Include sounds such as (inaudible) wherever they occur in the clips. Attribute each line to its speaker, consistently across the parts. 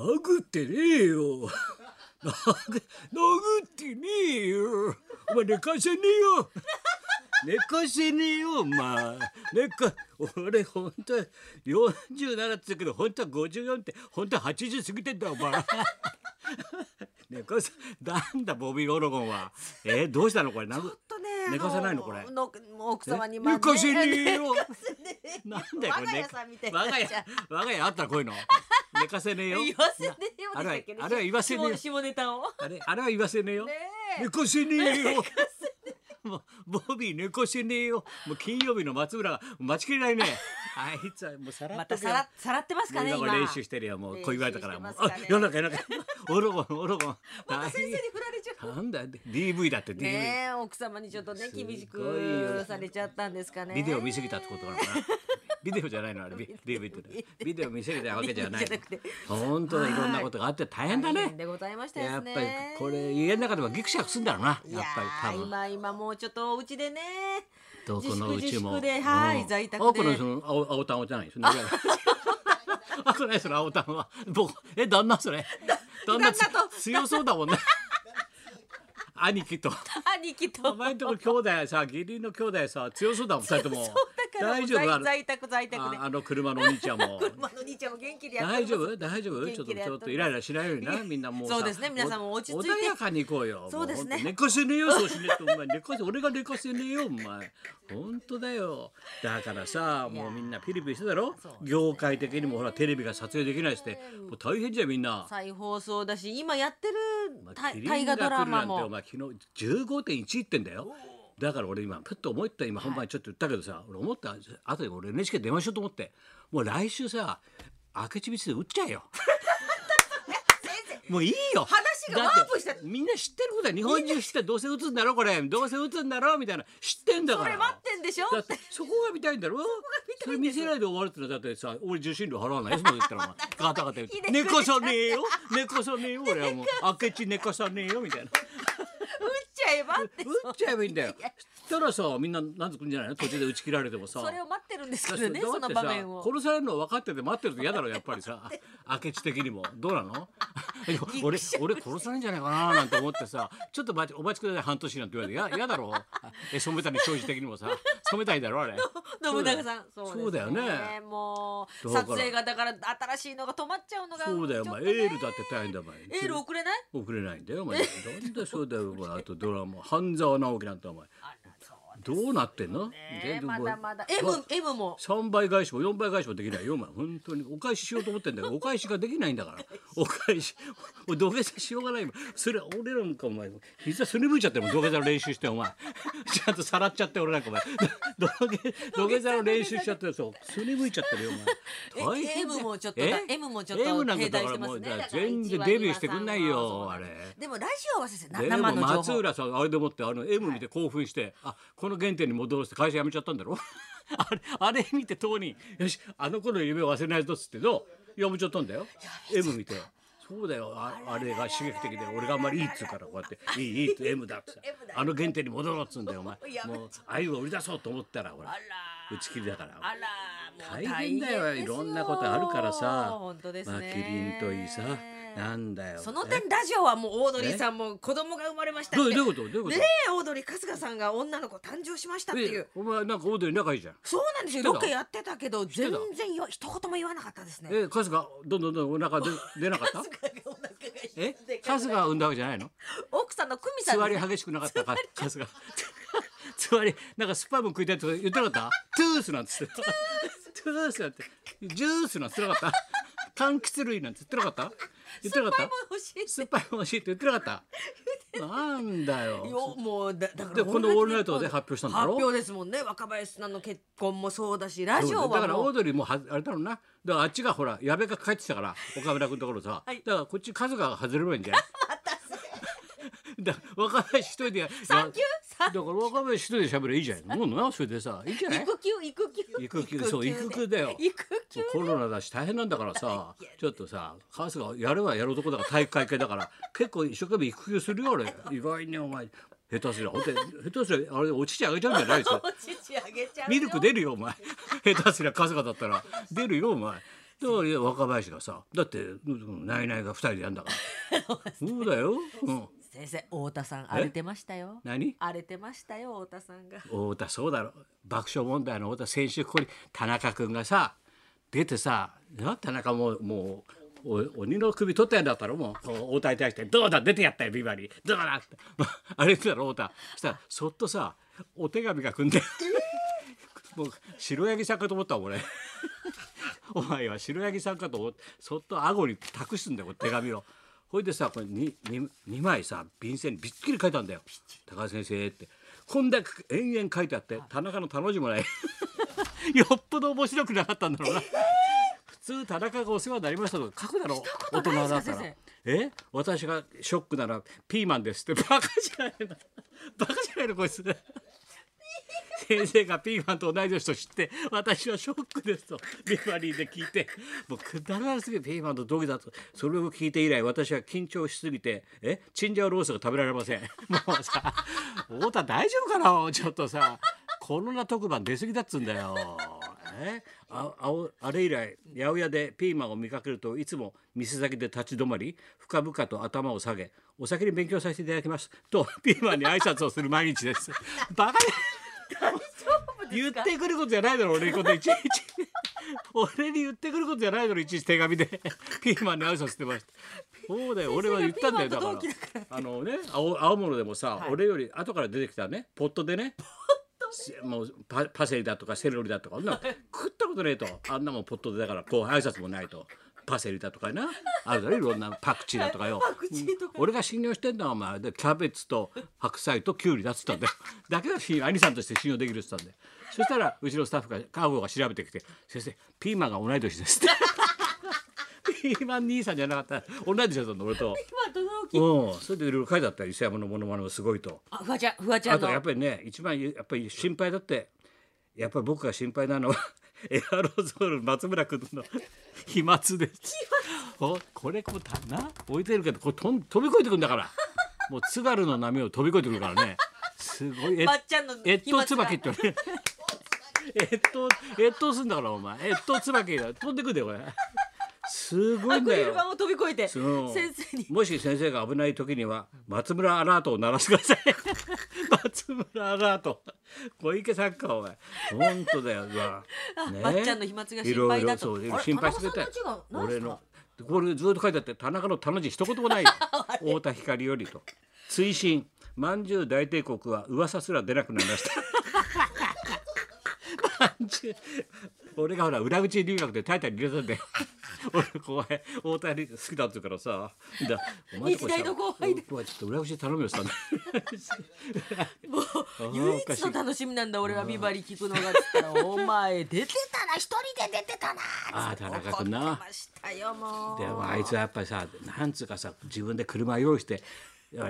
Speaker 1: 殴ってねえよ。殴 (laughs) 殴ってねえよ。お前寝かせねえよ。寝かせねえよお前。寝か俺ほんと47っつうけど本当は54って本当は80過ぎてんだお前。(laughs) 寝かせなんだボビー・オロゴンは。えー、どうしたのこれ？
Speaker 2: ちょっとね
Speaker 1: 寝かせないのこれ？
Speaker 2: の奥様に
Speaker 1: 寝かせねえよ。(laughs)
Speaker 2: 寝かせねえ (laughs)
Speaker 1: なんだよこれ
Speaker 2: 我が家さんみたいになっ
Speaker 1: 我が家
Speaker 2: ちゃう。
Speaker 1: 我が家あったらこういうの？寝かせねえよ。(laughs)
Speaker 2: 言わせねえよ
Speaker 1: あれは
Speaker 2: でしたっけね。
Speaker 1: あれは言わせねえよ。
Speaker 2: 下下ネタを。
Speaker 1: あれあれは言わせねえよ。
Speaker 2: ねえ。
Speaker 1: 寝かせねえよ。(laughs) もうボビー寝かせねえよ。もう金曜日の松村が待ちきれないね。あいつはもうさらっと
Speaker 2: またさらさらってますかね今。
Speaker 1: 今練習してるよ。もうこう言われたから。もうあ
Speaker 2: 練習してますかね。
Speaker 1: 世の中世の中。オロゴンオロゴン。
Speaker 2: また先生に振られ
Speaker 1: なんだよ DV だって DV、
Speaker 2: ねえ奥様にちょっとね
Speaker 1: すごいよ。
Speaker 2: 厳しくされちゃったんですかね。
Speaker 1: ビデオ見すぎたってことなのかな。(laughs) ビデオじゃないのあれ。ビ DV ってねビデオ見すぎたわけじゃない。本当だいろんなことがあって大変だ
Speaker 2: 大
Speaker 1: ね
Speaker 2: 変でございましたです
Speaker 1: やっぱり
Speaker 2: ね
Speaker 1: これ家の中ではギクシャクするんだろうな。やっぱり多分。
Speaker 2: ー今今もうちょっとお家でね
Speaker 1: どこのうちも。
Speaker 2: 自粛自粛ではい
Speaker 1: うん
Speaker 2: 在宅で。
Speaker 1: あこのその青青タンじゃないですね。(laughs) あこれその青タンは。僕え旦那それ。旦那つ
Speaker 2: 旦那と
Speaker 1: 強そうだもんね兄貴と。(laughs)
Speaker 2: 兄貴と。
Speaker 1: お前んとこ兄弟さ義理の兄弟さ強そうだもん二人とも (laughs) 大丈夫？
Speaker 2: 在在宅在宅で。
Speaker 1: ああの車のお兄ちゃんも。(laughs)
Speaker 2: 車の兄ちゃんも元気でやって
Speaker 1: 大丈夫？大丈夫？ちょっとちょってとイライラしないようにな。みんなもうさ
Speaker 2: そうですね。皆さんも落ち着いて。
Speaker 1: お穏やかに行こうよ。
Speaker 2: そうですね。
Speaker 1: 寝かせねえよそうしねえとお前。寝かせ俺が寝かせねえよお前。本当だよ。だからさもうみんなピリピリしてたろ？
Speaker 2: そう
Speaker 1: 業界的にもほらテレビが撮影できないしってもう大変じゃんみんな。
Speaker 2: 再放送だし今やってる
Speaker 1: まあ
Speaker 2: 大河ドラマ
Speaker 1: が来るなんてお
Speaker 2: も。
Speaker 1: 前昨日15.1いってんだよだから俺今ふっと思った今本番にちょっと言ったけどさ、俺思った後で俺 NHK 電話しようと思って。もう来週さ明智光で打っちゃえよ。(laughs) もういいよ。
Speaker 2: 話がワープした。
Speaker 1: みんな知ってることだよ日本中知ってどうせ打つんだろこれ。どうせ打つんだろみたいな。知ってんだから。
Speaker 2: それ待ってんでしょ？
Speaker 1: だってそこが見たいんだろ。(laughs) それ見せないで終わるってのはだってさ俺受信料払わない？よそんなこと言ったらお前。(laughs) ガタガタ言って。寝かさねえよ。寝かさねえよ。俺はもう。明智寝かさねえよみたいな
Speaker 2: ちゃえばって
Speaker 1: 打っちゃえばいいんだよ。したらさみんななんとくんじゃないの？途中で打ち切られてもさ。
Speaker 2: それを待ってるんですか
Speaker 1: だって
Speaker 2: らねその場面を。
Speaker 1: 殺されるの分かってて待ってると嫌だろやっぱりさ。(laughs) 明智的にも。どうなの？俺俺殺されるんじゃないかななんて思ってさちょっとお待ちください半年なんて言われてや嫌だろえ染谷庄司的にもさ染めたいだろあれ。(laughs)
Speaker 2: 信長さん。
Speaker 1: そうだよ。ね。
Speaker 2: もう撮影がだから新しいのが止まっちゃうのが
Speaker 1: そうだよ。お前エールだって大変だよお前。
Speaker 2: エール送れない？
Speaker 1: 送れないんだよお前。(laughs) なんでそうだよお前。あとドラマ。半沢直樹なんてお前どうなってんの？
Speaker 2: ね。
Speaker 1: 全然もう
Speaker 2: まだまだ。M, M も。
Speaker 1: 3倍返しも4倍返しもできないよお前。本当に。お返ししようと思ってんだけどお返しができないんだから。(laughs) お返しお土下座しようがないもん。それ俺らなんかお前膝すりむいちゃってるもん。土下座の練習してお前。(laughs) ちゃんとさらっちゃって俺なんかお前。(laughs) 土下座の練習しちゃってそう。すりむいちゃってるよお前。
Speaker 2: え
Speaker 1: 大変だ
Speaker 2: M もちょっと M もちょっと停滞してますね。
Speaker 1: 全然デビューしてくんないよあれ。
Speaker 2: でもラジオは先生生の情
Speaker 1: も松
Speaker 2: 報
Speaker 1: 浦さんあれでもってあの M 見て興奮して、あこの原点に戻ろうって会社辞めちゃったんだろ？(laughs) あれあれ見て当人よしあの頃の夢を忘れないぞっつってど辞めちゃったんだよ。M 見て。そうだよ。ああれが刺激的で俺があんまりいいっつうからこうやって「いいいい」って M だ。ってあの原点に戻ろうっつうんだよお前。もう愛を売り出そうと思ったらほら。打ち切りだから。大変だよ。いろんなことあるからさ。まあキリンといいさなんだよ
Speaker 2: その
Speaker 1: え
Speaker 2: 点ラジオはもうオードリーさんも子供が生まれましたって
Speaker 1: どういうこと？どういうこと？
Speaker 2: ねえオードリー春日さんが女の子誕生しましたっていう。
Speaker 1: えお前なんかオードリー仲いいじゃん。
Speaker 2: そうなんですよ。ロケやってたけど全然よ一言も言わなかったですね。
Speaker 1: え春日どんどんどんお腹で出なかった？(laughs)
Speaker 2: 春日がお腹が
Speaker 1: え？春日が産んだわけじゃないの？
Speaker 2: 奥さんの久美さんつわ
Speaker 1: り激しくなかったか？春日。つわりなんかスパム食いたいとか言ってなかった？トゥースなんつってトゥースなんてジュースなんて言ってなかった？柑橘類なんて言ってなかった？(laughs) 言ってなかった？
Speaker 2: も欲しい
Speaker 1: 酸っぱいもん欲しいって言ってなかった？(laughs) なんだよ。
Speaker 2: よもうだだから
Speaker 1: でこの「オールナイト」で発表したんだろ？
Speaker 2: 発表ですもんね。若林さんの結婚もそうだしラジオは
Speaker 1: だだからオードリーもはあれだろうな。だからあっちがほら矢部が帰ってきたから岡村君のところさ、(laughs)
Speaker 2: はい。
Speaker 1: だからこっち春日が外れればいいんじゃない？だ若林一人でや
Speaker 2: サンキュー？(laughs)
Speaker 1: から若林一人で喋ればいいじゃない。もうなそれでさいいんじゃない？
Speaker 2: 育休育休
Speaker 1: 育休そう育休だよ。
Speaker 2: 育休？
Speaker 1: コロナだし大変なんだからさ (laughs) ちょっとさ春日やればやる男だから体育会系だから結構一生懸命育休するよ俺。意外にお前下手すりゃ。本当に下手すりゃあれお乳あげちゃうんじゃないですよ。(laughs)
Speaker 2: お乳あげちゃうよ。
Speaker 1: ミルク出るよお前。下手すりゃ春日だったら。出るよお前。だから若林がさだってうんナイナイが二人でやんだから。そうだよ、うん、
Speaker 2: 先生太田さん荒れてましたよ。
Speaker 1: 何？
Speaker 2: 荒れてましたよ太田さんが。
Speaker 1: 太田そうだろ。爆笑問題の太田先週ここに田中君がさ出てさな田中ももうお鬼の首取ったやんだったらもう太田に対して「どうだ？出てやったよビバリー。どうだ?」ってあれ言ってたろ太田。そしたらそっとさお手紙が来んで (laughs) もう白柳さんかと思ったもん俺。(laughs) お前は白柳さんかと思ってそっと顎に託すんだよ手紙を。ほいでさこれ 2, 2, 2枚さ便箋にびっちり書いたんだよ「高橋先生」って。こんだけ延々書いてあって田中の田の字もない。(laughs) よっぽど面白くなかったんだろうな。普通田中がお世話になりましたとか書くだろ大人だったら。
Speaker 2: 先
Speaker 1: え？私がショックならピーマンですって。バカじゃないの。バカじゃないのこいつ先生がピーマンと同い年と知って私はショックですとビバリーで聞いてもうくだらなすぎるピーマンと同義だとそれを聞いて以来私は緊張しすぎてえ？チンジャオロースが食べられません。もうさ太田大丈夫かな？ちょっとさコロナ特番出過ぎだっつうんだよ。え？あああれ以来八百屋でピーマンを見かけるといつも店先で立ち止まり深々と頭を下げお酒に勉強させていただきますとピーマンに挨拶をする毎日です。バカ言ってくることじゃないだろ俺にこといちいち俺に言ってくることじゃないだろいちいち手紙で。(laughs) ピーマンに挨拶してました。そうだよ俺は言ったんだよだから。あのね青青物でもさ、俺より後から出てきたね。ポットでね。せもうパパセリだとかセロリだとか食ったことねえと。あんなもんポットでだからこう挨拶もないとパセリだとかな。あるだろ？いろんなパクチーだとかよ。
Speaker 2: パクチーとか。
Speaker 1: うん。俺が信用してんのはお前でキャベツと白菜とキュウリだっつったんだよ。(laughs) だけが信用兄さんとして信用できるっつったんでそしたらうちのスタッフがカーゴが調べてきて「先生ピーマンが同い年です」って。ピーマン兄さんじゃなかった。ら同い年だったの俺と。うん、それでいろいろ書いてあったよ。伊勢山のものまねもすごいと。
Speaker 2: あフワちゃんフワちゃんの。
Speaker 1: あとやっぱりね一番やっぱり心配だって。やっぱり僕が心配なのはエアロゾール松村君の飛沫です。おこれこうたな。置いてるけどこれとん飛び越えてくんだから。もう津軽の波を飛び越えてくるからね。すごい。え
Speaker 2: まっちゃんの
Speaker 1: 越冬
Speaker 2: 飛沫が。
Speaker 1: 椿ってね越冬越冬すんだからお前。越冬椿だ飛んでくんだよこれ。すごい
Speaker 2: ア
Speaker 1: んだよ。
Speaker 2: クリル板を飛び越えて先生に。
Speaker 1: もし先生が危ない時には松村アラートを鳴らしてください。(laughs) 松村アラート小池さんかお前。本当だよ。うわ。ね。
Speaker 2: まっちゃんの飛沫が心配だと。
Speaker 1: いろいろそう心配してくれた俺のこれずっと書いてあって田中の田の字一言もない。(laughs) よ太田光よりと。追伸。まんじゅう大帝国は噂すら出なくなりました。(laughs) まんじゅう。俺がほら裏口留学でタイタンに入れたんで (laughs) 俺こう太田に好きだって言うからさ。だお前
Speaker 2: 日大の後輩で。
Speaker 1: お前ちょっと裏口で頼むよって言ったんだ
Speaker 2: もう唯一の楽しみなんだ俺はビバリー聞くのがっつったらお前出てたな一人で出てたな
Speaker 1: あー田中君な。でもあいつはやっぱりさなんつうかさ自分で車用意して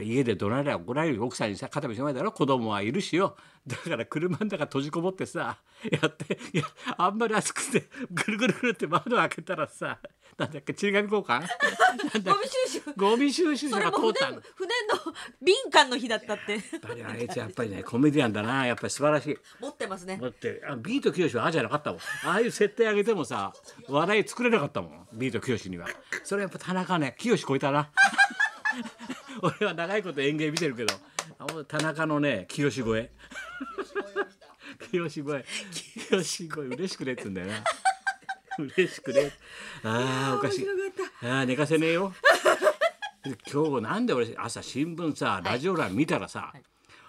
Speaker 1: 家で怒られりゃ怒られるよ奥さんにさ肩身狭いだろ？子供はいるしよ。だから車の中閉じこもってさやっていやあんまり暑くてぐるぐるぐるって窓開けたらさなんだっけちり紙交換？
Speaker 2: ゴミ収集。
Speaker 1: けゴミ収集車が通ったの
Speaker 2: 船の敏感の日だったって。
Speaker 1: やっぱりあいつやっぱりねコメディアンだな。やっぱり素晴らしい。
Speaker 2: 持ってますね。
Speaker 1: だってあビートきよしはああじゃなかったもん。ああいう設定上げてもさ笑い作れなかったもん。ビートきよしには。それやっぱ田中ねきよし超えたな (laughs) 俺は長いこと演芸見てるけど田中のねきよし超えきよし超えきよし超え嬉しくねっつうんだよな。嬉しくね。あーおかしい。あー寝かせねえよ。今日なんで俺朝新聞さラジオ欄見たらさ、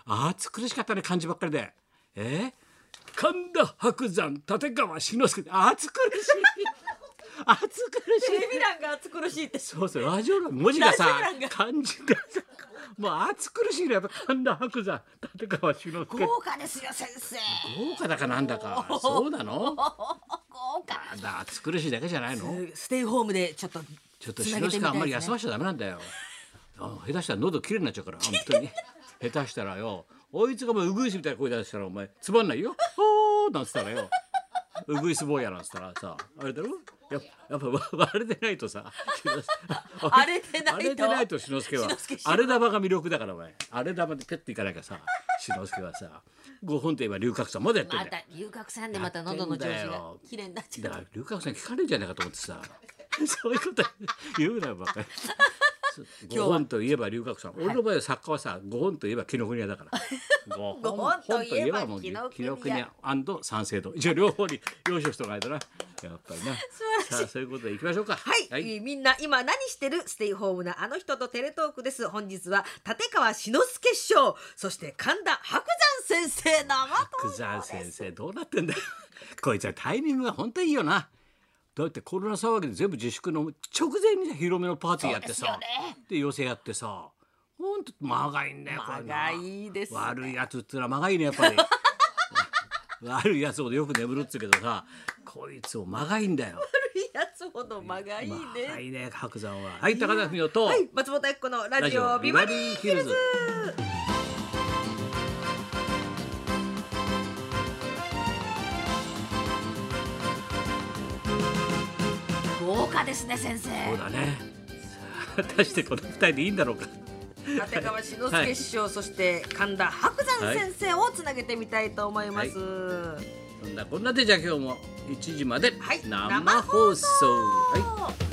Speaker 1: 暑苦しかったね漢字ばっかりで。え神田伯山立川志の輔。暑苦しい暑苦しい。
Speaker 2: テレビ欄が暑苦しいって。
Speaker 1: そうそうラジオ欄文字がさ漢字がさもう暑苦しいねやっぱ神田伯山立川志の輔。
Speaker 2: 豪華ですよ先生。
Speaker 1: 豪華だかなんだか。そうなの？
Speaker 2: 豪華。
Speaker 1: あだ暑苦しいだけじゃないの？
Speaker 2: ステイホームでちょっと
Speaker 1: ちょっと志の輔あんまり休ましちゃダメなんだよ。あ下手したら喉きれいになっちゃうから (laughs) 本当に。下手したらよ。おいつがもうウグイスみたいな声出したらお前つまんないよ。ほーなんつったらよ。ウグイス坊やなんつったらさあれだろ？やっぱやっぱわ (laughs) 割れてないとさ。(laughs)
Speaker 2: 荒れてないと？
Speaker 1: 荒れてないと志の輔は。荒れ玉が魅力だからお前。荒れ玉でペッていかなきゃさ志の輔はさ。5本といえば龍角散まだやってん
Speaker 2: ま
Speaker 1: だ
Speaker 2: 龍角散でまた喉の調子が綺麗になっちゃう。
Speaker 1: だから龍角散聞かれんじゃないかと思ってさ。(laughs) そういうこと言うなよバカ5本といえば龍角散。俺の場合は作家はさ5本といえば紀ノ国屋だから。(laughs) 5
Speaker 2: 五本といえば
Speaker 1: もう
Speaker 2: 紀ノ国屋。
Speaker 1: 三省堂。一応両方に両所しとかないとな。やっぱりな。さあそういうことでいきましょうか。
Speaker 2: はい、えーみんな今何してる？ステイホームなあの人とテレトークです。本日は立川志の輔師匠。そして神田伯山先生。生
Speaker 1: 福山先生どうなってんだよ。こいつはタイミングが本当にいいよなだってコロナ騒ぎで全部自粛の直前に広めのパーティーやってさ。で寄せやってさ。ほんと間がいいんだよ
Speaker 2: 間
Speaker 1: な
Speaker 2: がいいですね。
Speaker 1: 悪いやつってのは間がいいねやっぱり。(laughs) 悪いやつほどよく眠るっつうけどさ。こいつも間がいいんだよ。
Speaker 2: いいやつほど間がいいね、
Speaker 1: 間がいいね白山は。はい高田文夫と、
Speaker 2: はい松本明子のラジオビバリーヒルズ華ですね先生。
Speaker 1: そうだね。さあ果たしてこの二人でいいんだろうか。
Speaker 2: 立川志の輔師匠、そして神田伯山先生をつなげてみたいと思います、
Speaker 1: そんなこんなでじゃあ今日も1時まで
Speaker 2: はい。
Speaker 1: 生放送、はい
Speaker 2: はい